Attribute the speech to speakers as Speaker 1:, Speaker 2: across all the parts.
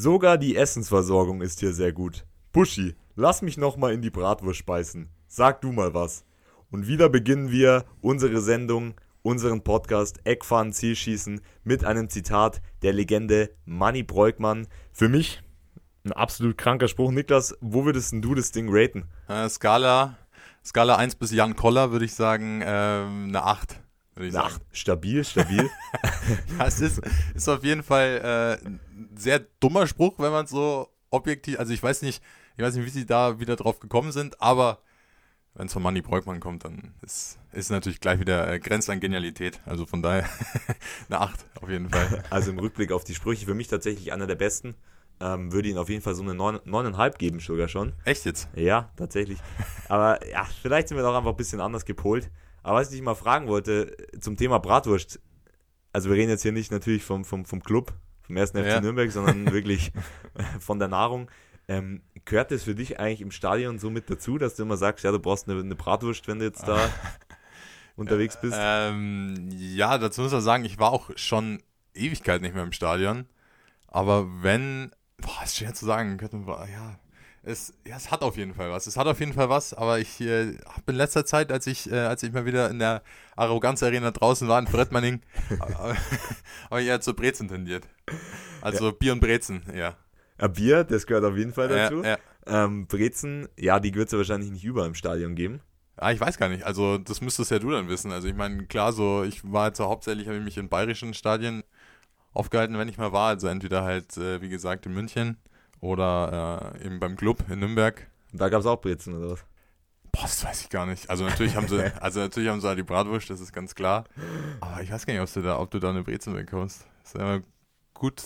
Speaker 1: Sogar die Essensversorgung ist hier sehr gut. Buschi, lass mich nochmal in die Bratwurst speisen. Sag du mal was. Und wieder beginnen wir unsere Sendung, unseren Podcast Eckfahren Zielschießen mit einem Zitat der Legende Manny Breukmann. Für mich ein absolut kranker Spruch. Niklas, wo würdest du das Ding raten?
Speaker 2: Äh, Skala, Skala 1 bis Jan Koller würde ich sagen, ähm, eine 8.
Speaker 1: 8. Stabil, stabil.
Speaker 2: ja, es ist, ist auf jeden Fall äh, ein sehr dummer Spruch, wenn man so objektiv, also ich weiß nicht, ich weiß nicht, wie sie da wieder drauf gekommen sind, aber wenn es von Manny Breukmann kommt, dann ist, ist natürlich gleich wieder äh, Grenzt an Genialität. Also von daher eine 8 auf jeden Fall.
Speaker 1: Also im Rückblick auf die Sprüche für mich tatsächlich einer der besten. Ähm, würde ihn auf jeden Fall so eine 9,5 geben, sogar schon.
Speaker 2: Echt jetzt?
Speaker 1: Ja, tatsächlich. Aber ja, vielleicht sind wir doch einfach ein bisschen anders gepolt. Aber was ich dich mal fragen wollte zum Thema Bratwurst, also wir reden jetzt hier nicht natürlich vom, vom, vom Club, vom ersten FC ja. Nürnberg, sondern wirklich von der Nahrung. Ähm, gehört das für dich eigentlich im Stadion so mit dazu, dass du immer sagst, ja, du brauchst eine, eine Bratwurst, wenn du jetzt da unterwegs bist?
Speaker 2: Ähm, ja, dazu muss man sagen, ich war auch schon Ewigkeit nicht mehr im Stadion. Aber wenn Boah, ist schwer zu sagen. Ja, es, ja, es hat auf jeden Fall was. Es hat auf jeden Fall was, aber ich äh, habe in letzter Zeit, als ich, äh, als ich mal wieder in der Arroganz-Arena draußen war in Frettmanning, habe ich eher zu Brezen tendiert. Also ja. Bier und Brezen, ja.
Speaker 1: ja. Bier, das gehört auf jeden Fall dazu. Ja, ähm, Brezen, ja, die wird es ja wahrscheinlich nicht überall im Stadion geben.
Speaker 2: Ah, ich weiß gar nicht. Also, das müsstest ja du dann wissen. Also, ich meine, klar, so, ich war jetzt ja hauptsächlich, habe ich mich in bayerischen Stadien aufgehalten, wenn ich mal war. Also entweder halt, äh, wie gesagt, in München oder äh, eben beim Club in Nürnberg.
Speaker 1: Da gab es auch Brezen oder was?
Speaker 2: Boah, das weiß ich gar nicht. Also natürlich haben sie, also natürlich haben sie halt die Bratwurst, das ist ganz klar. Aber ich weiß gar nicht, ob du da, ob du da eine Brezen bekommst. Das ist immer gut,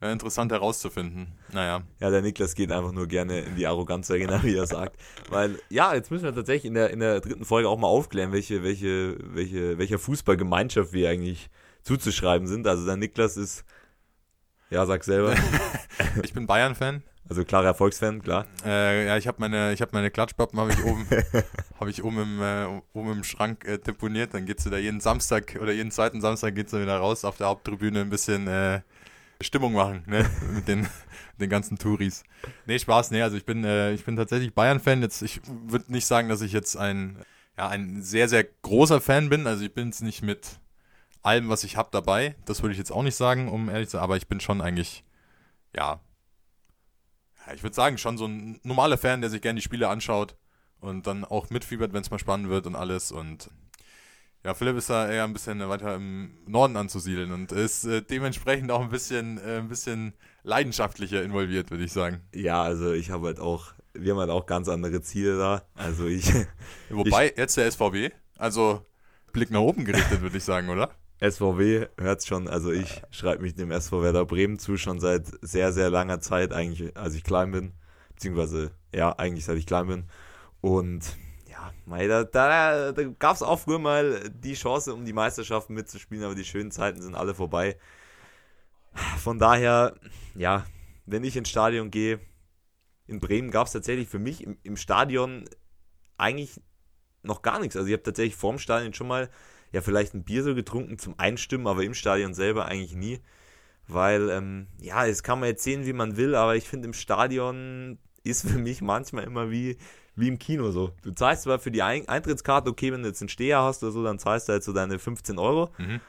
Speaker 2: äh, interessant herauszufinden. Naja.
Speaker 1: Ja, der Niklas geht einfach nur gerne in die Arroganz Arena, wie er sagt. Weil, ja, jetzt müssen wir tatsächlich in der, in der dritten Folge auch mal aufklären, welche, welche, welche, welcher Fußballgemeinschaft wir eigentlich zuzuschreiben sind. Also der Niklas ist, ja, sag selber.
Speaker 2: ich bin Bayern-Fan.
Speaker 1: Also klarer Erfolgsfan, klar.
Speaker 2: Äh, ja, ich habe meine, ich habe meine Klatschpappen habe ich oben, habe ich oben im, äh, oben im Schrank äh, deponiert. Dann geht's wieder jeden Samstag oder jeden zweiten Samstag geht's dann wieder raus auf der Haupttribüne ein bisschen äh, Stimmung machen, ne, mit den, den ganzen Touris. Nee, Spaß, nee, also ich bin, äh, ich bin tatsächlich Bayern-Fan. Jetzt, ich würde nicht sagen, dass ich jetzt ein, ja, ein sehr, sehr großer Fan bin. Also ich bin es nicht mit allem, was ich habe, dabei. Das würde ich jetzt auch nicht sagen, um ehrlich zu sein, aber ich bin schon eigentlich, ja, ja ich würde sagen, schon so ein normaler Fan, der sich gerne die Spiele anschaut und dann auch mitfiebert, wenn es mal spannend wird und alles. Und ja, Philipp ist da eher ein bisschen weiter im Norden anzusiedeln und ist äh, dementsprechend auch ein bisschen, äh, ein bisschen leidenschaftlicher involviert, würde ich sagen.
Speaker 1: Ja, also ich habe halt auch, wir haben halt auch ganz andere Ziele da. Also ich.
Speaker 2: Wobei, ich, jetzt der SVW, also Blick nach oben gerichtet, würde ich sagen, oder?
Speaker 1: SVW hört schon, also ich schreibe mich dem SV Werder Bremen zu, schon seit sehr, sehr langer Zeit, eigentlich, als ich klein bin. Beziehungsweise, ja, eigentlich seit ich klein bin. Und ja, mei, da, da, da gab es auch früher mal die Chance, um die Meisterschaften mitzuspielen, aber die schönen Zeiten sind alle vorbei. Von daher, ja, wenn ich ins Stadion gehe, in Bremen gab es tatsächlich für mich im, im Stadion eigentlich noch gar nichts. Also ich habe tatsächlich vorm Stadion schon mal ja vielleicht ein Bier so getrunken zum Einstimmen, aber im Stadion selber eigentlich nie. Weil, ähm, ja, es kann man jetzt sehen, wie man will, aber ich finde im Stadion ist für mich manchmal immer wie, wie im Kino so. Du zahlst zwar für die Eintrittskarte, okay, wenn du jetzt einen Steher hast oder so, dann zahlst du halt so deine 15 Euro. Mhm.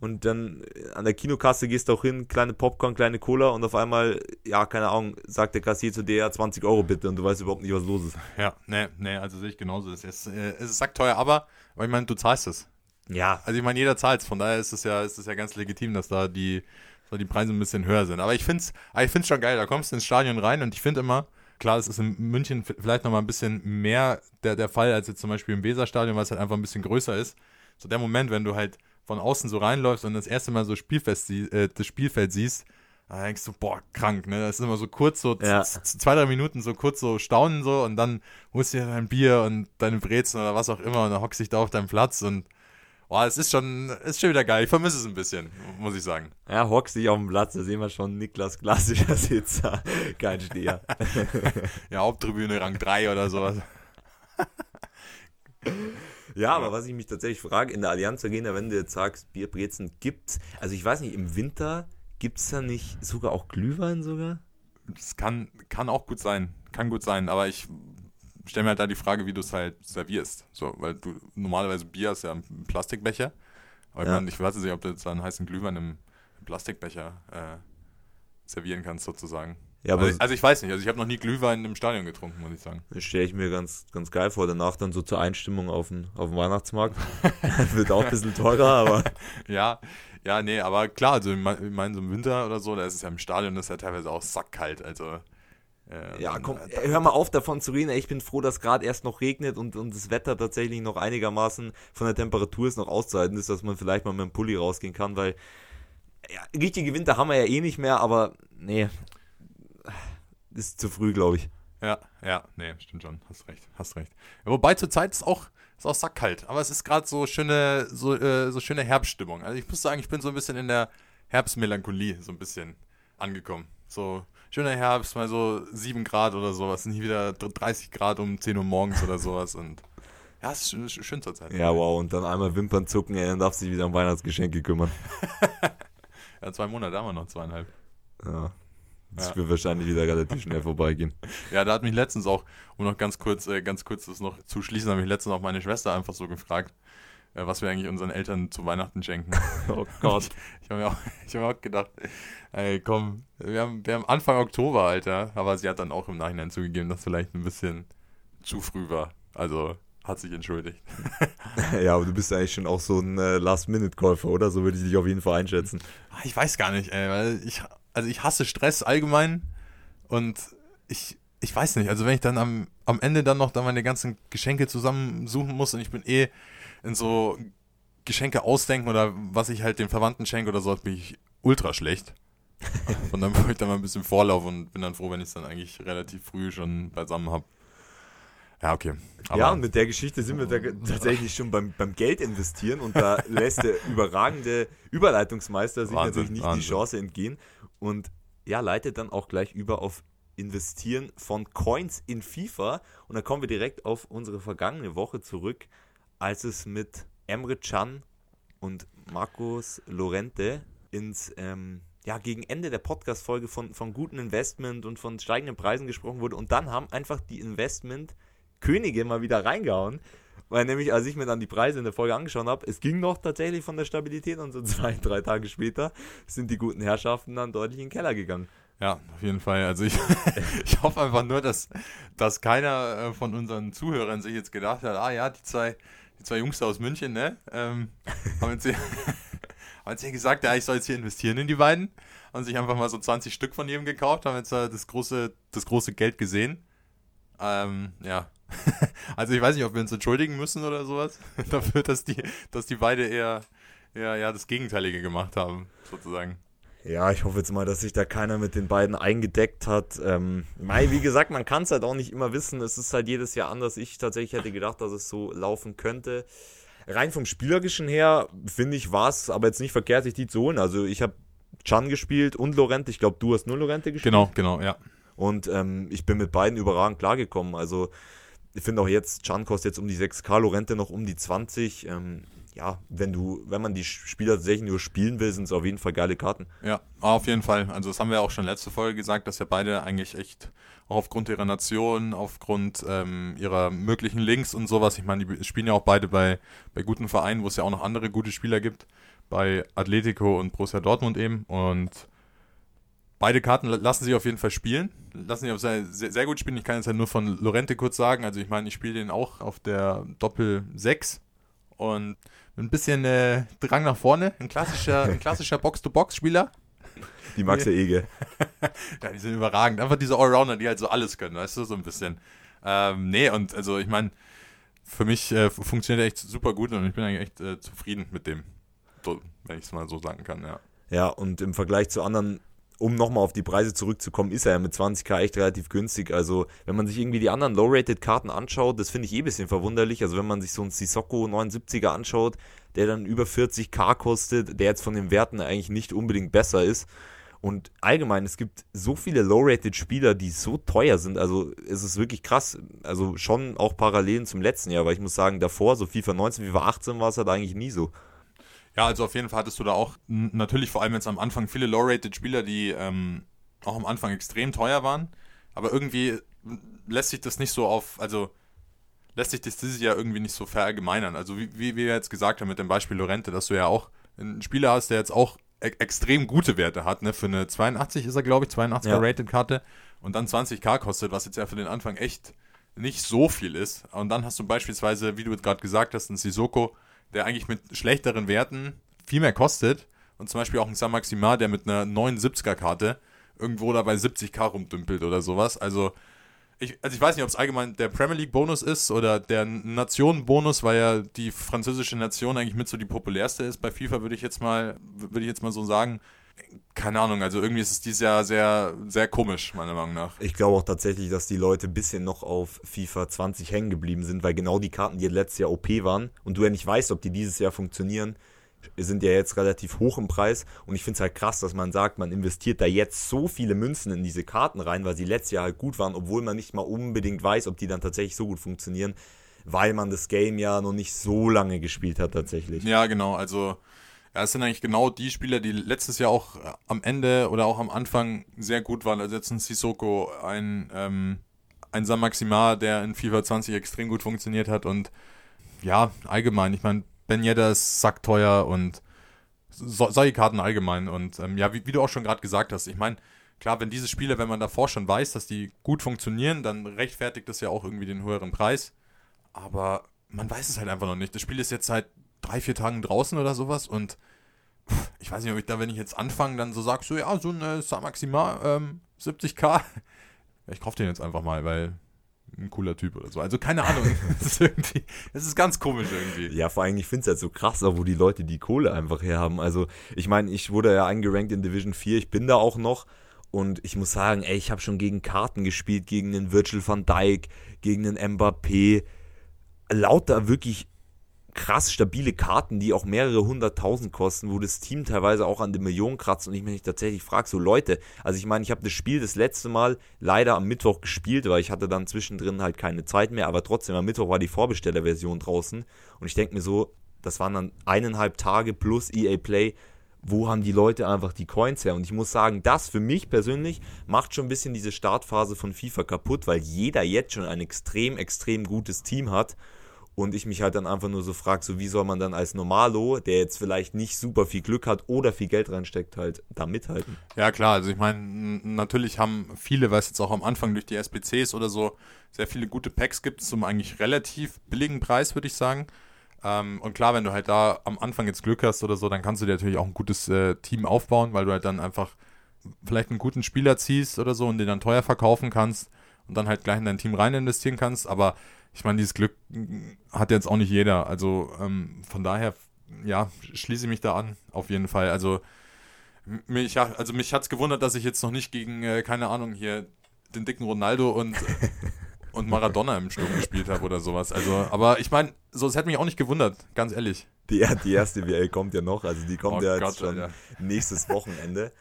Speaker 1: Und dann äh, an der Kinokasse gehst du auch hin, kleine Popcorn, kleine Cola und auf einmal, ja, keine Ahnung, sagt der Kassier zu dir, ja, 20 Euro bitte und du weißt überhaupt nicht, was los ist.
Speaker 2: Ja, nee, nee, also sehe ich genauso. Es ist, äh, es ist sackteuer, aber, weil ich meine, du zahlst es. Ja. Also ich meine, jeder zahlt es, von daher ist es ja, ist es ja ganz legitim, dass da die, dass die Preise ein bisschen höher sind. Aber ich finde es ich find's schon geil, da kommst du ins Stadion rein und ich finde immer, klar, es ist in München vielleicht nochmal ein bisschen mehr der, der Fall als jetzt zum Beispiel im Weserstadion, weil es halt einfach ein bisschen größer ist. So der Moment, wenn du halt von außen so reinläufst und das erste Mal so Spielfest, äh, das Spielfeld siehst, da denkst du, boah, krank, ne? Das ist immer so kurz, so ja. zwei, drei Minuten so kurz so staunen so und dann holst du dir dein Bier und deine Brezen oder was auch immer und dann hockst dich da auf deinem Platz und Boah, es ist schon, ist schon wieder geil. Ich vermisse es ein bisschen, muss ich sagen.
Speaker 1: Ja, dich auf dem Platz, da sehen wir schon Niklas klassischer Sitzer. Kein Steher.
Speaker 2: ja, Haupttribüne Rang 3 oder sowas.
Speaker 1: Ja, aber was ich mich tatsächlich frage, in der Allianz Arena, wenn du jetzt sagst, Bierbrezen gibt also ich weiß nicht, im Winter gibt es da nicht sogar auch Glühwein sogar?
Speaker 2: Das kann, kann auch gut sein. Kann gut sein, aber ich stelle mir halt da die Frage, wie du es halt servierst. So, weil du normalerweise Bier ist ja ein Plastikbecher. Aber ich,
Speaker 1: Ja.
Speaker 2: ich weiß nicht, ob du jetzt einen heißen Glühwein im, im Plastikbecher äh, servieren kannst, sozusagen.
Speaker 1: Ja, aber
Speaker 2: also, also ich weiß nicht, also ich habe noch nie Glühwein im Stadion getrunken, muss ich sagen.
Speaker 1: das stelle ich mir ganz, ganz geil vor. Danach dann so zur Einstimmung auf den, auf den Weihnachtsmarkt. Wird auch ein bisschen teurer, aber
Speaker 2: Ja, ja, nee, aber klar, also ich meine, ich mein, so im Winter oder so, da ist es ja im Stadion, das ist ja teilweise auch sackkalt, also. Äh,
Speaker 1: ja, komm,
Speaker 2: äh,
Speaker 1: hör mal auf davon zu reden. Ich bin froh, dass gerade erst noch regnet und, und das Wetter tatsächlich noch einigermaßen von der Temperatur ist noch auszuhalten ist, dass man vielleicht mal mit dem Pulli rausgehen kann, weil ja, richtige Winter haben wir ja eh nicht mehr, aber nee, ist zu früh, glaube ich.
Speaker 2: Ja, ja, nee, stimmt schon. Hast recht, hast recht. Ja, wobei zur Zeit ist auch, ist auch sackkalt. Aber es ist gerade so schöne, so, äh, so schöne Herbststimmung. Also ich muss sagen, ich bin so ein bisschen in der Herbstmelancholie so ein bisschen angekommen. So schöner Herbst, mal so 7 Grad oder sowas. Nie wieder 30 Grad um 10 Uhr morgens oder sowas. Und ja, es ist schön, schön zur Zeit.
Speaker 1: Ja, wow, und dann einmal Wimpern zucken, dann darf sich wieder um Weihnachtsgeschenke kümmern.
Speaker 2: Ja, zwei Monate haben wir noch, zweieinhalb.
Speaker 1: Ja. Das
Speaker 2: Ja.
Speaker 1: wird wahrscheinlich wieder relativ schnell vorbeigehen.
Speaker 2: Ja, da hat mich letztens auch, um noch ganz kurz, äh, ganz kurz das noch zu schließen, hat mich letztens auch meine Schwester einfach so gefragt, was wir eigentlich unseren Eltern zu Weihnachten schenken.
Speaker 1: Oh Gott.
Speaker 2: Ich habe mir, auch- ich hab mir auch gedacht, ey, komm, wir haben, wir haben Anfang Oktober, Alter. Aber sie hat dann auch im Nachhinein zugegeben, dass vielleicht ein bisschen zu früh war. Also hat sich entschuldigt.
Speaker 1: Ja, aber du bist eigentlich schon auch so ein äh, Last-Minute-Käufer, oder? So würde ich dich auf jeden Fall einschätzen.
Speaker 2: Ah, Ich weiß gar nicht, ey, weil ich, also ich hasse Stress allgemein und ich, ich weiß nicht, also wenn ich dann am, am Ende dann noch dann meine ganzen Geschenke zusammensuchen muss und ich bin eh in so Geschenke ausdenken oder was ich halt den Verwandten schenke oder so, bin ich ultra schlecht. Von dann brauche ich dann mal ein bisschen Vorlauf und bin dann froh, wenn ich es dann eigentlich relativ früh schon beisammen habe. Ja, okay. Aber
Speaker 1: ja, und mit der Geschichte sind wir da tatsächlich schon beim, beim Geld investieren und da lässt der überragende Überleitungsmeister sich
Speaker 2: Wahnsinn,
Speaker 1: natürlich nicht
Speaker 2: Wahnsinn.
Speaker 1: die Chance entgehen und ja, leitet dann auch gleich über auf Investieren von Coins in FIFA und dann kommen wir direkt auf unsere vergangene Woche zurück, als es mit Emre Can und Marcos Lorente ins ähm, ja, gegen Ende der Podcast-Folge von, von guten Investment und von steigenden Preisen gesprochen wurde. Und dann haben einfach die Investment-Könige mal wieder reingehauen. Weil nämlich, als ich mir dann die Preise in der Folge angeschaut habe, es ging noch tatsächlich von der Stabilität und so zwei, drei Tage später sind die guten Herrschaften dann deutlich in den Keller gegangen.
Speaker 2: Ja, auf jeden Fall. Also ich, ich hoffe einfach nur, dass, dass keiner äh, von unseren Zuhörern sich jetzt gedacht hat, ah ja, die zwei, die zwei Jungs aus München, ne, ähm, haben jetzt hier, haben jetzt hier gesagt, ja, ich soll jetzt hier investieren in die beiden. Haben sich einfach mal so 20 Stück von jedem gekauft, haben jetzt äh, das große, das große Geld gesehen. Ähm, ja. Also ich weiß nicht, ob wir uns entschuldigen müssen oder sowas dafür, dass die, dass die beide eher, eher ja, das Gegenteilige gemacht haben, sozusagen.
Speaker 1: Ja, ich hoffe jetzt mal, dass sich da keiner mit den beiden eingedeckt hat. Ähm, Mai, wie gesagt, man kann es halt auch nicht immer wissen. Es ist halt jedes Jahr anders. Ich tatsächlich hätte gedacht, dass es so laufen könnte. Rein vom Spielerischen her, finde ich, war es aber jetzt nicht verkehrt, sich die zu holen. Also ich habe Chan gespielt und Lorente. Ich glaube, du hast nur Lorente gespielt.
Speaker 2: Genau, genau, ja.
Speaker 1: Und ähm, ich bin mit beiden überragend klargekommen. Also ich finde auch jetzt, Chan kostet jetzt um die 6K, Lorente noch um die 20. Ähm, ja, wenn du, wenn man die Spieler tatsächlich nur spielen will, sind es auf jeden Fall geile Karten.
Speaker 2: Ja, auf jeden Fall. Also das haben wir auch schon letzte Folge gesagt, dass ja beide eigentlich echt auch aufgrund ihrer Nation, aufgrund ähm, ihrer möglichen Links und sowas, ich meine, die spielen ja auch beide bei, bei guten Vereinen, wo es ja auch noch andere gute Spieler gibt, bei Atletico und Borussia Dortmund eben und beide Karten la- lassen sich auf jeden Fall spielen, lassen sich auch sehr, sehr, sehr gut spielen. Ich kann jetzt ja nur von Lorente kurz sagen, also ich meine, ich spiele den auch auf der Doppel 6 und ein bisschen äh, Drang nach vorne, ein klassischer, ein klassischer Box-to-Box-Spieler.
Speaker 1: Die Max Ege.
Speaker 2: Ja, die sind überragend. Einfach diese Allrounder, die halt so alles können, weißt du, so ein bisschen. Ähm, nee, und also ich meine, für mich äh, funktioniert er echt super gut und ich bin eigentlich echt äh, zufrieden mit dem, so, wenn ich es mal so sagen kann, ja.
Speaker 1: Ja, und im Vergleich zu anderen, um nochmal auf die Preise zurückzukommen, ist er ja mit 20k echt relativ günstig. Also, wenn man sich irgendwie die anderen Low-Rated-Karten anschaut, das finde ich eh ein bisschen verwunderlich. Also, wenn man sich so einen Sissoko 79er anschaut, der dann über 40k kostet, der jetzt von den Werten eigentlich nicht unbedingt besser ist. Und allgemein, es gibt so viele Low-Rated-Spieler, die so teuer sind. Also, es ist wirklich krass. Also, schon auch Parallelen zum letzten Jahr, weil ich muss sagen, davor, so FIFA 19, FIFA 18 war es halt eigentlich nie so.
Speaker 2: Ja, also auf jeden Fall hattest du da auch natürlich vor allem jetzt am Anfang viele Low-Rated Spieler, die ähm, auch am Anfang extrem teuer waren. Aber irgendwie lässt sich das nicht so auf, also lässt sich das dieses Jahr irgendwie nicht so verallgemeinern. Also wie, wie wir jetzt gesagt haben mit dem Beispiel Lorente, dass du ja auch einen Spieler hast, der jetzt auch e extrem gute Werte hat, ne? Für eine 82 ist er, glaube ich, 82er ja. Rated-Karte und dann 20k kostet, was jetzt ja für den Anfang echt nicht so viel ist. Und dann hast du beispielsweise, wie du gerade gesagt hast, einen Sissoko, der eigentlich mit schlechteren Werten viel mehr kostet. Und zum Beispiel auch ein San Maximar, der mit einer 79er Karte irgendwo da bei 70k rumdümpelt oder sowas. Also ich, also ich weiß nicht, ob es allgemein der Premier League Bonus ist oder der Nationen-Bonus, weil ja die französische Nation eigentlich mit so die populärste ist. Bei FIFA würde ich jetzt mal, würde ich jetzt mal so sagen. Keine Ahnung, also irgendwie ist es dieses Jahr sehr, sehr komisch, meiner Meinung nach.
Speaker 1: Ich glaube auch tatsächlich, dass die Leute ein bisschen noch auf FIFA 20 hängen geblieben sind, weil genau die Karten, die letztes Jahr OP waren und du ja nicht weißt, ob die dieses Jahr funktionieren, sind ja jetzt relativ hoch im Preis und ich finde es halt krass, dass man sagt, man investiert da jetzt so viele Münzen in diese Karten rein, weil sie letztes Jahr halt gut waren, obwohl man nicht mal unbedingt weiß, ob die dann tatsächlich so gut funktionieren, weil man das Game ja noch nicht so lange gespielt hat tatsächlich.
Speaker 2: Ja, genau, also ja, es sind eigentlich genau die Spieler, die letztes Jahr auch äh, am Ende oder auch am Anfang sehr gut waren. Also jetzt ein Sissoko, ein, ähm, ein San Maximar, der in FIFA 20 extrem gut funktioniert hat und ja, allgemein, ich meine, Ben Yedder ist sackteuer und so, solche Karten allgemein. Und ähm, ja, wie, wie, du auch schon gerade gesagt hast, ich meine, klar, wenn diese Spiele, wenn man davor schon weiß, dass die gut funktionieren, dann rechtfertigt das ja auch irgendwie den höheren Preis. Aber man weiß es halt einfach noch nicht. Das Spiel ist jetzt seit drei, vier Tagen draußen oder sowas und ich weiß nicht, ob ich da, wenn ich jetzt anfange, dann so sag, so ja, so ein Star Maxima ähm, 70k. Ich kaufe den jetzt einfach mal, weil ein cooler Typ oder so. Also keine Ahnung. das, ist irgendwie, das ist ganz komisch irgendwie.
Speaker 1: Ja, vor allem, ich finde es halt so krass, auch wo die Leute die Kohle einfach herhaben. Also ich meine, ich wurde ja eingerankt in Division 4, ich bin da auch noch. Und ich muss sagen, ey, ich habe schon gegen Karten gespielt, gegen den Virgil van Dijk, gegen den Mbappé. Lauter wirklich krass stabile Karten, die auch mehrere hunderttausend kosten, wo das Team teilweise auch an die Millionen kratzt und ich mich tatsächlich frage, so Leute, also ich meine, ich habe das Spiel das letzte Mal leider am Mittwoch gespielt, weil ich hatte dann zwischendrin halt keine Zeit mehr, aber trotzdem am Mittwoch war die Vorbestellerversion draußen und ich denke mir so, das waren dann eineinhalb Tage plus EA Play, wo haben die Leute einfach die Coins her? Und ich muss sagen, das für mich persönlich macht schon ein bisschen diese Startphase von FIFA kaputt, weil jeder jetzt schon ein extrem, extrem gutes Team hat und ich mich halt dann einfach nur so frage, so wie soll man dann als Normalo, der jetzt vielleicht nicht super viel Glück hat oder viel Geld reinsteckt, halt da mithalten.
Speaker 2: Ja klar, also ich meine, natürlich haben viele, weil es jetzt auch am Anfang durch die SBCs oder so sehr viele gute Packs gibt, zum eigentlich relativ billigen Preis, würde ich sagen. Ähm, und klar, wenn du halt da am Anfang jetzt Glück hast oder so, dann kannst du dir natürlich auch ein gutes äh, Team aufbauen, weil du halt dann einfach vielleicht einen guten Spieler ziehst oder so und den dann teuer verkaufen kannst und dann halt gleich in dein Team rein investieren kannst. Aber ich meine, dieses Glück hat jetzt auch nicht jeder. Also ähm, von daher, ja, schließe ich mich da an, auf jeden Fall. Also mich, also mich hat es gewundert, dass ich jetzt noch nicht gegen, äh, keine Ahnung, hier den dicken Ronaldo und, und Maradona im Sturm gespielt habe oder sowas. Also, aber ich meine, so, es hätte mich auch nicht gewundert, ganz ehrlich.
Speaker 1: Die, die erste WL kommt ja noch, also die kommt oh ja Gott, jetzt schon Alter. nächstes Wochenende.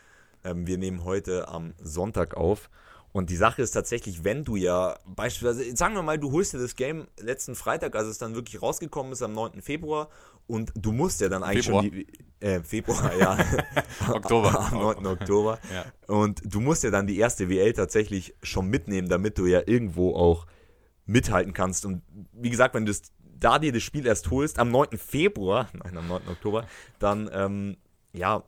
Speaker 1: Ähm, wir nehmen heute am Sonntag auf. Und die Sache ist tatsächlich, wenn du ja beispielsweise, sagen wir mal, du holst dir das Game letzten Freitag, als es dann wirklich rausgekommen ist, am 9. Februar, und du musst ja dann eigentlich Februar. schon die, äh, Februar, ja.
Speaker 2: Oktober.
Speaker 1: am 9. Oktober. ja. Und du musst ja dann die erste WL tatsächlich schon mitnehmen, damit du ja irgendwo auch mithalten kannst. Und wie gesagt, wenn du das, da dir das Spiel erst holst, am 9. Februar, nein, am 9. Oktober, dann, ähm, ja,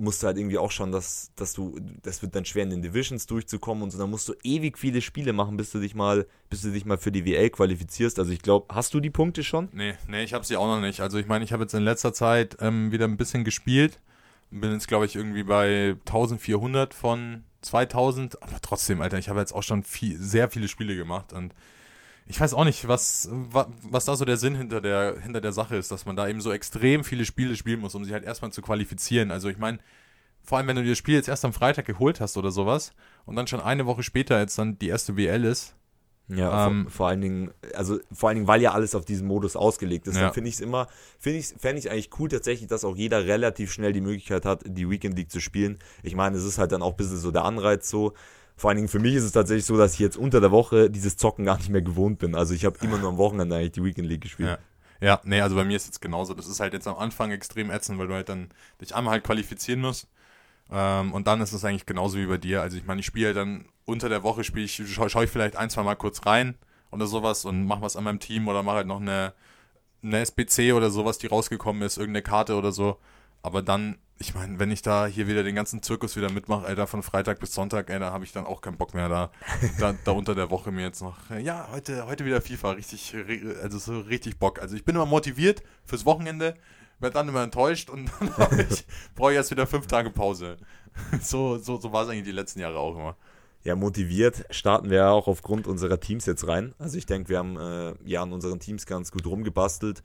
Speaker 1: musst du halt irgendwie auch schon, dass, dass du, das wird dann schwer in den Divisions durchzukommen und so, dann musst du ewig viele Spiele machen, bis du dich mal, bis du dich mal für die WL qualifizierst. Also ich glaube, hast du die Punkte schon?
Speaker 2: Nee, nee, ich habe sie auch noch nicht. Also ich meine, ich habe jetzt in letzter Zeit ähm, wieder ein bisschen gespielt. Bin jetzt, glaube ich, irgendwie bei 1400 von 2000. Aber trotzdem, Alter, ich habe jetzt auch schon viel, sehr viele Spiele gemacht und ich weiß auch nicht, was, was, da so der Sinn hinter der, hinter der Sache ist, dass man da eben so extrem viele Spiele spielen muss, um sich halt erstmal zu qualifizieren. Also ich meine, vor allem wenn du dir das Spiel jetzt erst am Freitag geholt hast oder sowas und dann schon eine Woche später jetzt dann die erste WL ist.
Speaker 1: Ja, ähm, vor, vor, allen Dingen, also vor allen Dingen, weil ja alles auf diesen Modus ausgelegt ist, ja. dann finde ich es immer, finde ich, fände ich eigentlich cool tatsächlich, dass auch jeder relativ schnell die Möglichkeit hat, die Weekend League zu spielen. Ich meine, es ist halt dann auch ein bisschen so der Anreiz so, vor allen Dingen für mich ist es tatsächlich so, dass ich jetzt unter der Woche dieses Zocken gar nicht mehr gewohnt bin. Also ich habe immer nur am Wochenende eigentlich die Weekend League gespielt.
Speaker 2: Ja. Ja, nee, also bei mir ist es genauso. Das ist halt jetzt am Anfang extrem ätzend, weil du halt dann dich einmal halt qualifizieren musst. Ähm, und dann ist es eigentlich genauso wie bei dir. Also ich meine, ich spiele halt dann unter der Woche, spiele ich, schaue schau ich vielleicht ein, zwei Mal kurz rein oder sowas und mache was an meinem Team oder mache halt noch eine, eine SBC oder sowas, die rausgekommen ist, irgendeine Karte oder so. Aber dann, ich meine, wenn ich da hier wieder den ganzen Zirkus wieder mitmache, Alter, von Freitag bis Sonntag, ey, da habe ich dann auch keinen Bock mehr da, da, da unter der Woche mir jetzt noch, ja, heute, heute wieder FIFA, richtig, also so richtig Bock. Also ich bin immer motiviert fürs Wochenende, werde dann immer enttäuscht und dann brauche ich erst wieder fünf Tage Pause. So, so, so war es eigentlich die letzten Jahre auch immer.
Speaker 1: Ja, motiviert starten wir auch aufgrund unserer Teams jetzt rein. Also ich denke, wir haben äh, ja an unseren Teams ganz gut rumgebastelt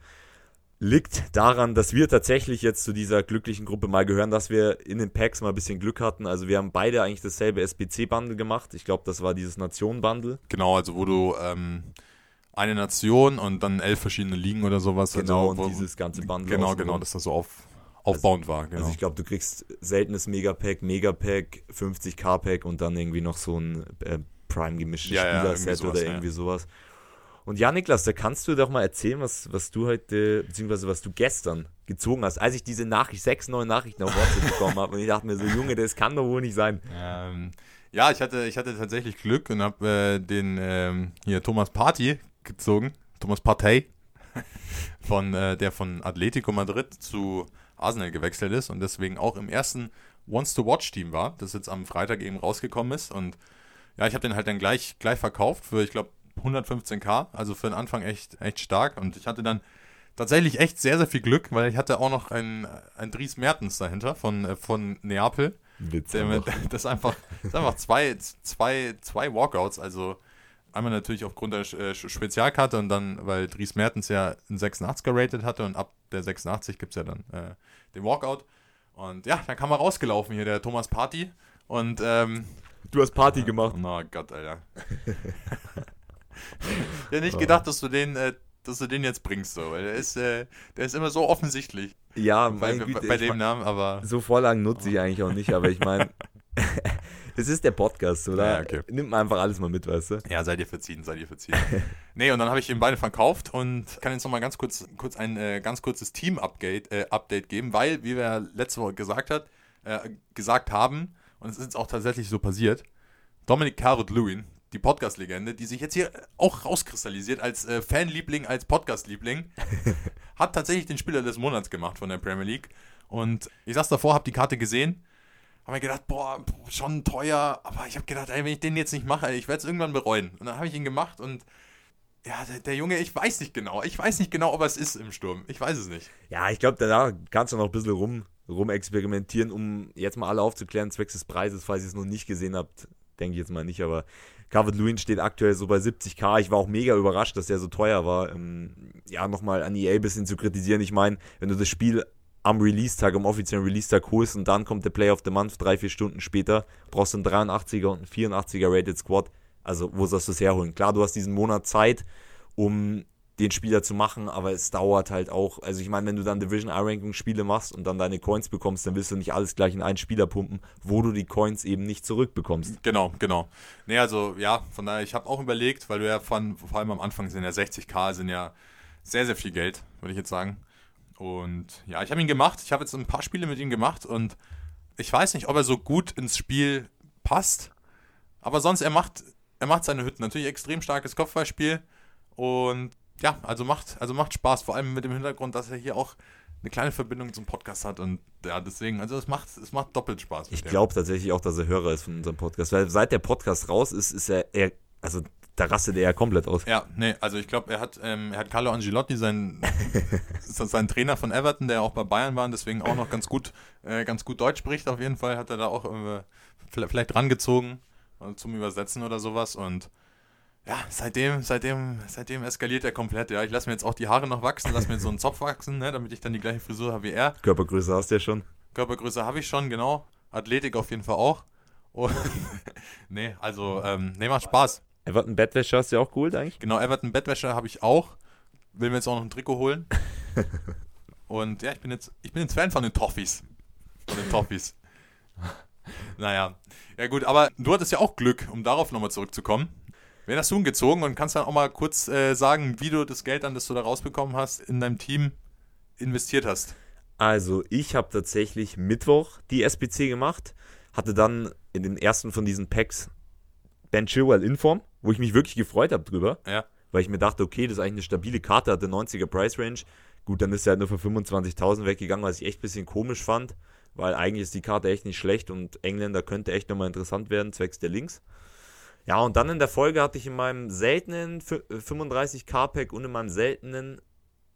Speaker 1: liegt daran, dass wir tatsächlich jetzt zu dieser glücklichen Gruppe mal gehören, dass wir in den Packs mal ein bisschen Glück hatten. Also wir haben beide eigentlich dasselbe SBC-Bundle gemacht. Ich glaube, das war dieses Nation-Bundle.
Speaker 2: Genau, also wo du ähm, eine Nation und dann elf verschiedene Ligen oder sowas.
Speaker 1: Also genau,
Speaker 2: also,
Speaker 1: und dieses ganze Bundle.
Speaker 2: Genau, genau, dass das so auf, aufbauend also, war. Genau.
Speaker 1: Also ich glaube, du kriegst seltenes Megapack, Megapack, 50k-Pack und dann irgendwie noch so ein äh, Prime-gemischtes ja, Spielerset ja, oder irgendwie ja. Und ja, Niklas, da kannst du doch mal erzählen, was, was du heute, beziehungsweise was du gestern gezogen hast, als ich diese Nachricht, sechs neue Nachrichten auf WhatsApp bekommen habe. Und ich dachte mir so, Junge, das kann doch wohl nicht sein.
Speaker 2: Ähm, ja, ich hatte, ich hatte tatsächlich Glück und habe äh, den ähm, hier Thomas Party gezogen. Thomas Partey, von, äh, der von Atletico Madrid zu Arsenal gewechselt ist und deswegen auch im ersten Wants to Watch Team war, das jetzt am Freitag eben rausgekommen ist. Und ja, ich habe den halt dann gleich, gleich verkauft für, ich glaube, 115k, also für den Anfang echt, echt stark. Und ich hatte dann tatsächlich echt sehr, sehr viel Glück, weil ich hatte auch noch einen, einen Dries Mertens dahinter von, äh, von Neapel.
Speaker 1: Witz
Speaker 2: mit, das ist einfach, das einfach zwei, zwei, zwei Walkouts, also einmal natürlich aufgrund der äh, Spezialkarte und dann, weil Dries Mertens ja einen 86er rated hatte und ab der 86 gibt es ja dann äh, den Walkout. Und ja, dann kam er rausgelaufen hier, der Thomas Party. Und ähm,
Speaker 1: du hast Party gemacht.
Speaker 2: Oh Gott, Alter. ich hätte nicht gedacht, dass du den, äh, dass du den jetzt bringst, so, weil der ist, äh, der ist immer so offensichtlich.
Speaker 1: Ja,
Speaker 2: bei, Güte, bei dem Namen, aber.
Speaker 1: So Vorlagen nutze ich eigentlich auch nicht, aber ich meine, es ist der Podcast, oder?
Speaker 2: Ja, okay.
Speaker 1: Nimmt man einfach alles mal mit, weißt du?
Speaker 2: Ja, seid ihr verziehen, seid ihr verziehen. nee, und dann habe ich eben beide verkauft und kann jetzt nochmal ganz kurz, kurz ein äh, ganz kurzes Team-Update äh, Update geben, weil, wie wir letzte Woche gesagt hat, äh, gesagt haben, und es ist auch tatsächlich so passiert, Dominik Carrot-Lewin, die Podcast-Legende, die sich jetzt hier auch rauskristallisiert als äh, Fanliebling, als Podcast-Liebling, hat tatsächlich den Spieler des Monats gemacht von der Premier League. Und ich sag's davor, hab die Karte gesehen, hab mir gedacht, boah, schon teuer, aber ich hab gedacht, ey, wenn ich den jetzt nicht mache, ich werde es irgendwann bereuen. Und dann habe ich ihn gemacht und ja, der, der, Junge, ich weiß nicht genau. Ich weiß nicht genau, ob er es ist im Sturm. Ich weiß es nicht.
Speaker 1: Ja, ich glaube, da kannst du noch ein bisschen rum, rum experimentieren, um jetzt mal alle aufzuklären, zwecks des Preises, falls ihr es noch nicht gesehen habt. Denke ich jetzt mal nicht, aber Calvert-Lewin steht aktuell so bei 70k. Ich war auch mega überrascht, dass der so teuer war. Ähm, ja, nochmal an EA ein bisschen zu kritisieren. Ich meine, wenn du das Spiel am Release-Tag, am offiziellen Release-Tag holst und dann kommt der Play of the Month drei, vier Stunden später, brauchst du einen 83er und einen 84er Rated Squad. Also, wo sollst du es herholen? Klar, du hast diesen Monat Zeit, um den Spieler zu machen, aber es dauert halt auch. Also ich meine, wenn du dann Division A-Ranking Spiele machst und dann deine Coins bekommst, dann willst du nicht alles gleich in einen Spieler pumpen, wo du die Coins eben nicht zurückbekommst.
Speaker 2: Genau, genau. Nee, also ja, von daher, ich habe auch überlegt, weil du ja von, vor allem am Anfang sind ja 60k, sind ja sehr, sehr viel Geld, würde ich jetzt sagen. Und ja, ich habe ihn gemacht. Ich habe jetzt ein paar Spiele mit ihm gemacht und ich weiß nicht, ob er so gut ins Spiel passt. Aber sonst, er macht, er macht seine Hütten. Natürlich extrem starkes Kopfballspiel. Und ja, also macht, also macht Spaß, vor allem mit dem Hintergrund, dass er hier auch eine kleine Verbindung zum Podcast hat und ja, deswegen, also es macht, es macht doppelt Spaß.
Speaker 1: Ich glaube tatsächlich auch, dass er Hörer ist von unserem Podcast, weil seit der Podcast raus ist, ist er, er also da rastet er ja komplett aus.
Speaker 2: Ja, nee, also ich glaube, er hat, ähm, er hat Carlo Angelotti, sein, sein Trainer von Everton, der auch bei Bayern war und deswegen auch noch ganz gut, äh, ganz gut Deutsch spricht auf jeden Fall, hat er da auch äh, vielleicht rangezogen zum Übersetzen oder sowas und ja, seitdem, seitdem, seitdem eskaliert er komplett. Ja, ich lasse mir jetzt auch die Haare noch wachsen, lasse mir so einen Zopf wachsen, ne, damit ich dann die gleiche Frisur habe wie er.
Speaker 1: Körpergröße hast du ja schon.
Speaker 2: Körpergröße habe ich schon, genau. Athletik auf jeden Fall auch. Und nee, also, ähm, nee, macht Spaß.
Speaker 1: Everton Bettwäsche hast du ja auch geholt eigentlich?
Speaker 2: Genau, Everton Bettwäsche habe ich auch. Will mir jetzt auch noch ein Trikot holen. Und ja, ich bin jetzt, ich bin jetzt Fan von den Toffees. Von den Toffees. naja. Ja gut, aber du hattest ja auch Glück, um darauf nochmal zurückzukommen. Wen hast du denn gezogen und kannst dann auch mal kurz äh, sagen, wie du das Geld dann, das du da rausbekommen hast, in deinem Team investiert hast?
Speaker 1: Also, ich habe tatsächlich Mittwoch die SBC gemacht, hatte dann in den ersten von diesen Packs Ben Chilwell in Form, wo ich mich wirklich gefreut habe drüber.
Speaker 2: Ja.
Speaker 1: Weil ich mir dachte, okay, das ist eigentlich eine stabile Karte, hatte 90er Price Range. Gut, dann ist er halt nur für 25.000 weggegangen, was ich echt ein bisschen komisch fand, weil eigentlich ist die Karte echt nicht schlecht und Engländer könnte echt nochmal interessant werden, zwecks der Links. Ja, und dann in der Folge hatte ich in meinem seltenen 35k-Pack und in meinem seltenen,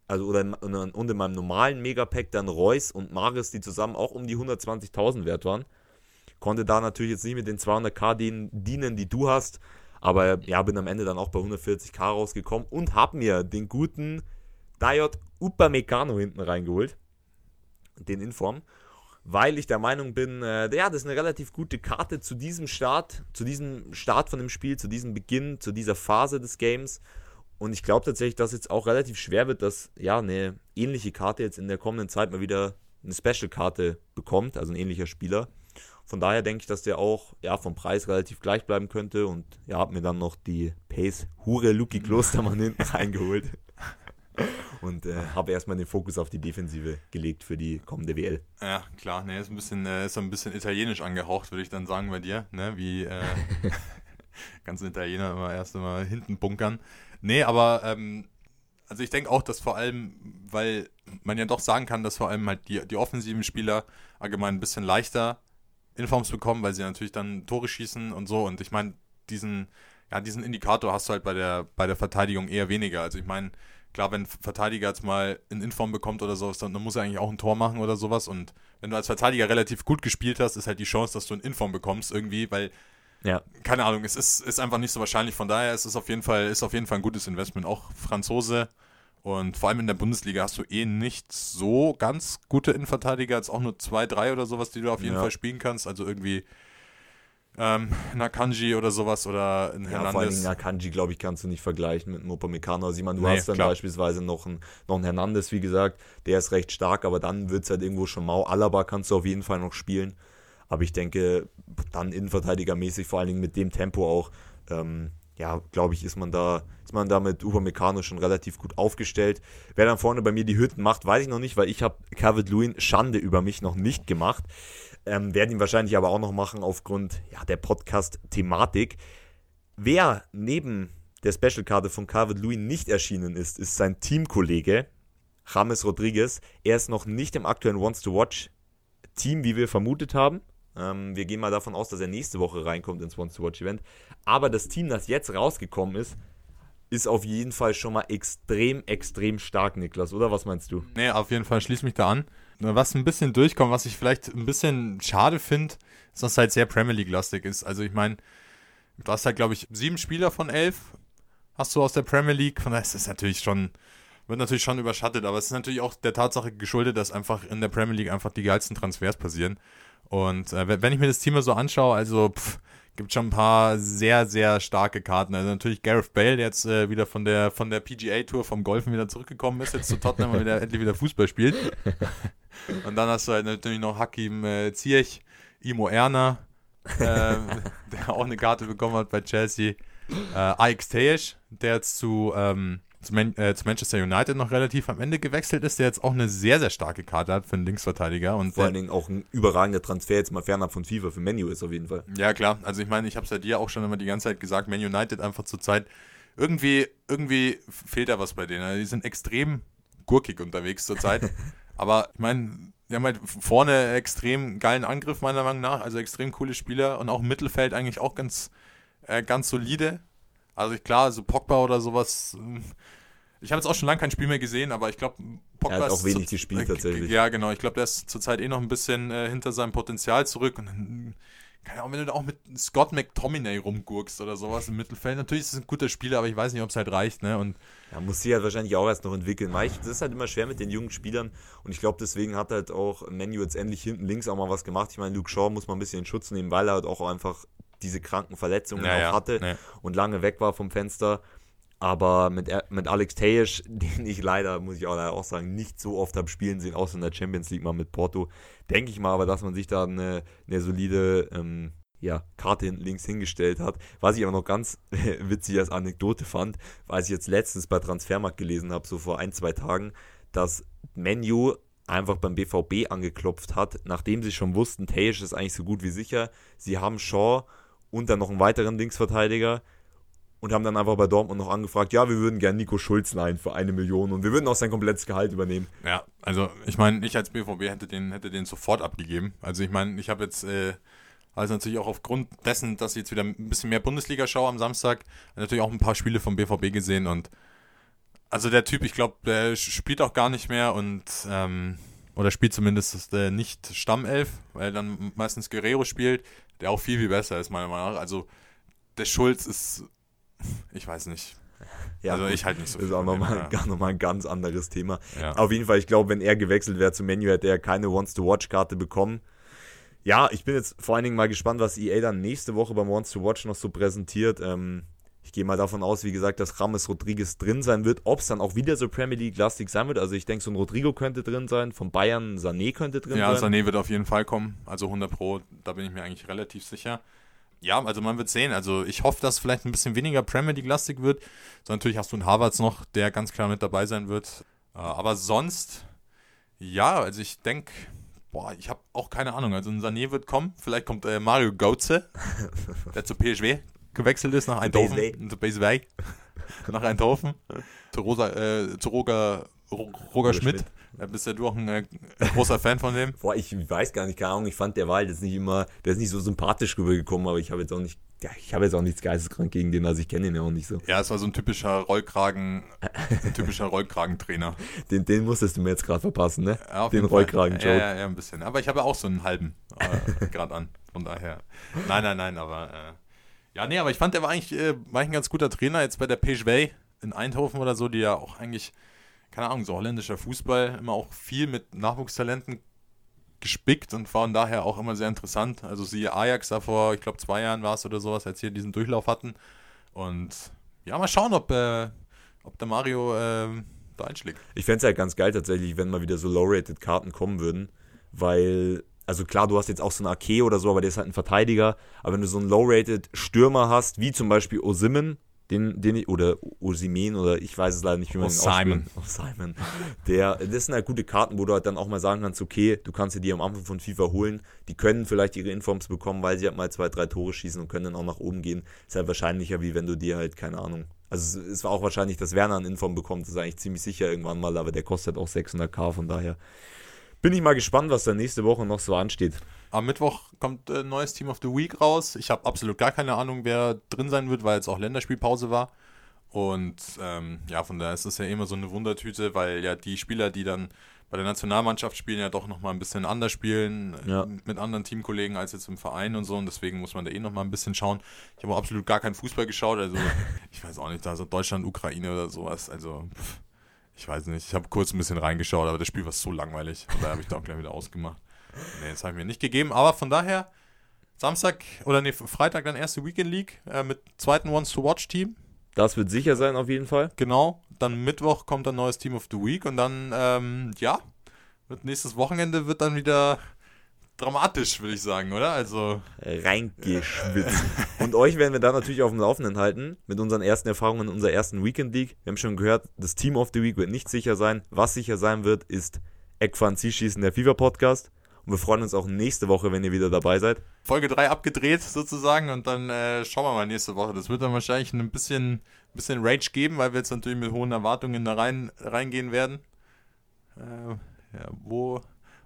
Speaker 1: also oder in, und in meinem normalen Megapack dann Reus und Maris, die zusammen auch um die 120.000 wert waren. Konnte da natürlich jetzt nicht mit den 200k dienen, die du hast, aber ja, bin am Ende dann auch bei 140k rausgekommen und habe mir den guten Diod Upamecano hinten reingeholt. Den Inform weil ich der Meinung bin, äh, ja, das ist eine relativ gute Karte zu diesem Start, zu diesem Start von dem Spiel, zu diesem Beginn, zu dieser Phase des Games. Und ich glaube tatsächlich, dass jetzt auch relativ schwer wird, dass ja eine ähnliche Karte jetzt in der kommenden Zeit mal wieder eine Special-Karte bekommt, also ein ähnlicher Spieler. Von daher denke ich, dass der auch ja, vom Preis relativ gleich bleiben könnte und ja, habe mir dann noch die Pace Hure Luki Klostermann hinten reingeholt und äh, habe erstmal den Fokus auf die Defensive gelegt für die kommende WL.
Speaker 2: Ja, klar, ne, ist ein bisschen, äh, ist ein bisschen italienisch angehaucht, würde ich dann sagen bei dir, ne, wie äh, ganzen Italiener immer erst immer hinten bunkern. Nee, aber ähm, also ich denke auch, dass vor allem, weil man ja doch sagen kann, dass vor allem halt die, die offensiven Spieler allgemein ein bisschen leichter Informs bekommen, weil sie natürlich dann Tore schießen und so. Und ich meine, diesen, ja, diesen Indikator hast du halt bei der, bei der Verteidigung eher weniger. Also ich meine, klar, wenn ein Verteidiger jetzt mal in Inform bekommt oder sowas, dann, muss er eigentlich auch ein Tor machen oder sowas. Und wenn du als Verteidiger relativ gut gespielt hast, ist halt die Chance, dass du ein Inform bekommst irgendwie, weil ja. Keine Ahnung, es ist, ist einfach nicht so wahrscheinlich. Von daher ist es auf jeden Fall, ist auf jeden Fall ein gutes Investment. Auch Franzose und vor allem in der Bundesliga hast du eh nicht so ganz gute Innenverteidiger, jetzt auch nur zwei, drei oder sowas, die du auf jeden ja. Fall spielen kannst. Also irgendwie ähm, Nakanji oder sowas oder ein
Speaker 1: Hernandez. Ja, vor allem Nakanji, glaube ich, kannst du nicht vergleichen mit einem Upamecano. Also, ich meine, du nee, hast dann klar. beispielsweise noch einen, noch einen Hernandez, wie gesagt, der ist recht stark, aber dann wird es halt irgendwo schon mau. Alaba kannst du auf jeden Fall noch spielen. Aber ich denke, dann Innenverteidigermäßig, vor allen Dingen mit dem Tempo auch, ähm, ja, glaube ich, ist man da, ist man da mit Upamecano schon relativ gut aufgestellt. Wer dann vorne bei mir die Hütten macht, weiß ich noch nicht, weil ich habe Calvert Lewin Schande über mich noch nicht gemacht. Ähm, werden ihn wahrscheinlich aber auch noch machen aufgrund ja, der Podcast-Thematik. Wer neben der Special-Karte von Calvert Lewin nicht erschienen ist, ist sein Teamkollege James Rodriguez. Er ist noch nicht im aktuellen Wants to Watch Team, wie wir vermutet haben. Ähm, wir gehen mal davon aus, dass er nächste Woche reinkommt ins Wants to Watch Event. Aber das Team, das jetzt rausgekommen ist, ist auf jeden Fall schon mal extrem, extrem stark, Niklas, oder was meinst du?
Speaker 2: Nee, auf jeden Fall schließ mich da an. Was ein bisschen durchkommt, was ich vielleicht ein bisschen schade finde, ist, dass es halt sehr Premier League-lastig ist. Also ich meine, du hast halt, glaube ich, sieben Spieler von elf hast du aus der Premier League. Von daher ist das natürlich schon, wird natürlich schon überschattet, aber es ist natürlich auch der Tatsache geschuldet, dass einfach in der Premier League einfach die geilsten Transfers passieren. Und äh, wenn ich mir das Team so anschaue, also pff, gibt schon ein paar sehr, sehr starke Karten. Also natürlich Gareth Bale, der jetzt äh, wieder von der, von der PGA Tour vom Golfen wieder zurückgekommen ist, jetzt zu Tottenham und wieder, endlich wieder Fußball spielt. Und dann hast du halt natürlich noch Hakim äh, Ziyech, Imo Erner, äh, der auch eine Karte bekommen hat bei Chelsea. Äh, Alex Tejesch, der jetzt zu ähm, zu, Man äh, zu, Manchester United noch relativ am Ende gewechselt ist, der jetzt auch eine sehr, sehr starke Karte hat für einen Linksverteidiger. Und
Speaker 1: Vor allen Dingen auch ein überragender Transfer, jetzt mal fernab von FIFA für Menu ist auf jeden Fall.
Speaker 2: Ja, klar. Also ich meine, ich habe es ja dir auch schon immer die ganze Zeit gesagt, Man United einfach zur Zeit, irgendwie, irgendwie fehlt da was bei denen. Also die sind extrem gurkig unterwegs zurzeit. Aber ich meine, die haben halt vorne extrem geilen Angriff, meiner Meinung nach. Also extrem coole Spieler und auch im Mittelfeld eigentlich auch ganz, äh, ganz solide. Also klar, so Pogba oder sowas. Hm, ich habe jetzt auch schon lange kein Spiel mehr gesehen, aber ich glaube,
Speaker 1: Pogba er hat auch wenig gespielt tatsächlich.
Speaker 2: Ja, genau. Ich glaube, der ist zurzeit eh noch ein bisschen äh, hinter seinem Potenzial zurück. Und dann, keine Ahnung, wenn du da auch mit Scott McTominay rumgurkst oder sowas im Mittelfeld. Natürlich ist es ein guter Spieler, aber ich weiß nicht, ob es halt reicht. Ne? Und
Speaker 1: ja, muss sich halt wahrscheinlich auch erst noch entwickeln. Weil das ist halt immer schwer mit den jungen Spielern. Und ich glaube, deswegen hat halt auch Menu jetzt endlich hinten links auch mal was gemacht. Ich meine, Luke Shaw muss man ein bisschen in Schutz nehmen, weil er halt auch einfach diese kranken Verletzungen ja, auch hatte ja. und lange weg war vom Fenster. Aber mit, mit Alex Tejes, den ich leider, muss ich auch, leider auch sagen, nicht so oft habe spielen sehen, außer in der Champions League mal mit Porto, denke ich mal aber, dass man sich da eine, eine solide ähm, ja, Karte hinten links hingestellt hat. Was ich aber noch ganz witzig als Anekdote fand, weil ich jetzt letztens bei Transfermarkt gelesen habe, so vor ein, zwei Tagen, dass Menu einfach beim BVB angeklopft hat, nachdem sie schon wussten, Tejic ist eigentlich so gut wie sicher. Sie haben Shaw und dann noch einen weiteren Linksverteidiger und haben dann einfach bei Dortmund noch angefragt, ja, wir würden gerne Nico Schulz leihen für eine Million und wir würden auch sein komplettes Gehalt übernehmen.
Speaker 2: Ja, also ich meine, ich als BVB hätte den, hätte den sofort abgegeben. Also ich meine, ich habe jetzt, äh, also natürlich auch aufgrund dessen, dass ich jetzt wieder ein bisschen mehr Bundesliga schaue am Samstag, natürlich auch ein paar Spiele vom BVB gesehen und also der Typ, ich glaube, der spielt auch gar nicht mehr und ähm, oder spielt zumindest äh, nicht Stammelf, weil dann meistens Guerrero spielt, der auch viel, viel besser ist, meiner Meinung nach. Also der Schulz ist, ich weiß nicht.
Speaker 1: Ja,
Speaker 2: also ich halt nicht so
Speaker 1: Das ist auch nochmal ja. noch ein ganz anderes Thema.
Speaker 2: Ja.
Speaker 1: Auf jeden Fall, ich glaube, wenn er gewechselt wäre zum Menu, hätte er keine Wants-to-Watch-Karte bekommen. Ja, ich bin jetzt vor allen Dingen mal gespannt, was EA dann nächste Woche beim Wants-to-Watch noch so präsentiert. Ähm, ich gehe mal davon aus, wie gesagt, dass Rames Rodriguez drin sein wird. Ob es dann auch wieder so Premier League-lastig sein wird. Also ich denke, so ein Rodrigo könnte drin sein. Von Bayern Sané könnte drin
Speaker 2: ja,
Speaker 1: sein.
Speaker 2: Ja, Sané wird auf jeden Fall kommen. Also 100 Pro, da bin ich mir eigentlich relativ sicher. Ja, also man wird sehen. Also ich hoffe, dass vielleicht ein bisschen weniger Premier League-lastig wird. So natürlich hast du einen Harvards noch, der ganz klar mit dabei sein wird. Äh, aber sonst, ja, also ich denke, boah, ich habe auch keine Ahnung. Also ein Sané wird kommen. Vielleicht kommt äh, Mario Götze, der zu PSW gewechselt ist nach Eindhoven. Zu PSV. nach Eindhoven. Zu, Rosa, äh, zu Roger, Roger Schmidt. Schmidt. Da bist ja du auch ein, äh, großer Fan von dem.
Speaker 1: Boah, ich weiß gar nicht, keine Ahnung, ich fand der Wahl jetzt nicht immer, der ist nicht so sympathisch rübergekommen, aber ich habe jetzt auch nicht, ja, ich habe jetzt auch nichts geisteskrank gegen den, also ich kenne ihn ja auch nicht so.
Speaker 2: Ja, es war so ein typischer Rollkragen, ein typischer Rollkragentrainer.
Speaker 1: Den, den musstest du mir jetzt gerade verpassen, ne? Ja, den Rollkragen-Joke.
Speaker 2: Ja, ja, ja, ein bisschen. Aber ich habe ja auch so einen halben äh, gerade an, von daher. Nein, nein, nein, aber äh, ja, nee, aber ich fand, der war eigentlich, äh, war eigentlich ein ganz guter Trainer jetzt bei der PSV in Eindhoven oder so, die ja auch eigentlich, keine Ahnung, so holländischer Fußball, immer auch viel mit Nachwuchstalenten gespickt und von daher auch immer sehr interessant. Also siehe Ajax da vor, ich glaube, zwei Jahren war es oder sowas, als sie diesen Durchlauf hatten. Und ja, mal schauen, ob, äh, ob der Mario äh, da einschlägt.
Speaker 1: Ich fände es halt ganz geil tatsächlich, wenn mal wieder so low-rated Karten kommen würden, weil also klar, du hast jetzt auch so einen Ake oder so, aber der ist halt ein Verteidiger. Aber wenn du so einen low-rated Stürmer hast, wie zum Beispiel Osimen, den, den ich, oder Osimen oder ich weiß es leider nicht, wie man
Speaker 2: ihn Simon.
Speaker 1: Oh, Simon. Der, das sind halt gute Karten, wo du halt dann auch mal sagen kannst, okay, du kannst dir die am Anfang von FIFA holen. Die können vielleicht ihre Informs bekommen, weil sie halt mal zwei, drei Tore schießen und können dann auch nach oben gehen. Ist halt wahrscheinlicher, wie wenn du dir halt, keine Ahnung. Also es war auch wahrscheinlich, dass Werner einen Inform bekommt, das ist eigentlich ziemlich sicher irgendwann mal, aber der kostet auch 600k, von daher bin ich mal gespannt, was da nächste Woche noch so ansteht.
Speaker 2: Am Mittwoch kommt ein neues Team of the Week raus. Ich habe absolut gar keine Ahnung, wer drin sein wird, weil jetzt auch Länderspielpause war. Und ähm, ja, von daher ist es ja immer so eine Wundertüte, weil ja die Spieler, die dann bei der Nationalmannschaft spielen, ja doch nochmal ein bisschen anders spielen, ja. mit anderen Teamkollegen als jetzt im Verein und so. Und deswegen muss man da eh nochmal ein bisschen schauen. Ich habe absolut gar keinen Fußball geschaut. Also ich weiß auch nicht, da so Deutschland, Ukraine oder sowas. Also pff ich weiß nicht, ich habe kurz ein bisschen reingeschaut, aber das Spiel war so langweilig. Und da habe ich da auch gleich wieder ausgemacht. Nee, das habe ich mir nicht gegeben. Aber von daher, Samstag oder nee, Freitag dann erste Weekend League äh, mit zweiten Ones-to-Watch-Team.
Speaker 1: Das wird sicher sein, auf jeden Fall.
Speaker 2: Genau. Dann Mittwoch kommt ein neues Team of the Week und dann, ähm, ja, nächstes Wochenende wird dann wieder dramatisch, würde ich sagen, oder? Also.
Speaker 1: Reingeschwitzt. und euch werden wir da natürlich auf dem Laufenden halten mit unseren ersten Erfahrungen in unserer ersten Weekend League. Wir haben schon gehört, das Team of the Week wird nicht sicher sein. Was sicher sein wird, ist Eckfahren Zielschießen der FIFA Podcast. Und wir freuen uns auch nächste Woche, wenn ihr wieder dabei seid.
Speaker 2: Folge 3 abgedreht sozusagen und dann äh, schauen wir mal nächste Woche. Das wird dann wahrscheinlich ein bisschen, bisschen Rage geben, weil wir jetzt natürlich mit hohen Erwartungen da rein, reingehen werden. Äh, ja, wo,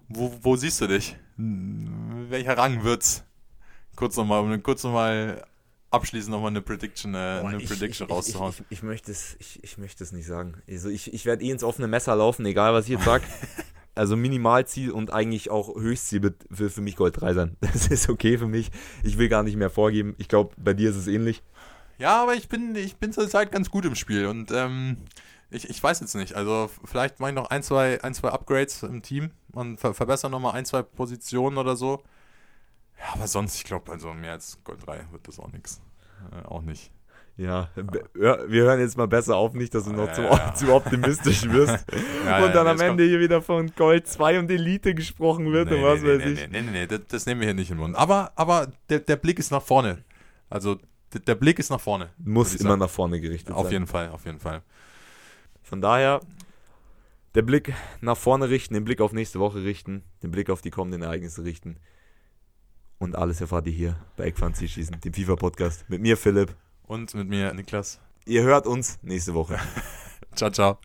Speaker 2: wo, wo siehst du dich? Welcher Rang wird's? Kurz nochmal, kurz nochmal abschließend nochmal eine Prediction, äh, Boah, eine ich, Prediction
Speaker 1: ich,
Speaker 2: rauszuhauen.
Speaker 1: Ich, ich, möchte es, ich, ich möchte es nicht sagen. Also ich, ich werde eh ins offene Messer laufen, egal was ich jetzt sage. also Minimalziel und eigentlich auch Höchstziel wird für, für mich Gold 3 sein. Das ist okay für mich. Ich will gar nicht mehr vorgeben. Ich glaube, bei dir ist es ähnlich.
Speaker 2: Ja, aber ich bin, ich bin zur Zeit ganz gut im Spiel und ähm, ich, ich weiß jetzt nicht. Also vielleicht mache ich noch ein, zwei, ein, zwei Upgrades im Team und ver verbessere nochmal ein, zwei Positionen oder so. Ja, aber sonst, ich glaube, also mehr als Gold 3 wird das auch nichts. Äh, auch nicht.
Speaker 1: Ja, wir hören jetzt mal besser auf, nicht, dass du noch
Speaker 2: Ja,
Speaker 1: zu,
Speaker 2: ja.
Speaker 1: zu optimistisch wirst.
Speaker 2: Ja,
Speaker 1: und dann
Speaker 2: ja,
Speaker 1: am Ende hier wieder von Gold 2 und Elite gesprochen wird und was
Speaker 2: nee,
Speaker 1: weiß
Speaker 2: nee,
Speaker 1: ich.
Speaker 2: Nee, nee, nee, nee, das, das nehmen wir hier nicht in den Mund. Aber, aber der, der Blick ist nach vorne. Also der, der Blick ist nach vorne.
Speaker 1: Muss immer nach vorne gerichtet
Speaker 2: Auf
Speaker 1: sein.
Speaker 2: jeden Fall, auf jeden Fall.
Speaker 1: Von daher, der Blick nach vorne richten, den Blick auf nächste Woche richten, den Blick auf die kommenden Ereignisse richten. Und alles erfahrt ihr hier bei Eckfahren Zielschießen, dem FIFA-Podcast. Mit mir, Philipp.
Speaker 2: Und mit mir, Niklas.
Speaker 1: Ihr hört uns nächste Woche.
Speaker 2: Ciao, ciao.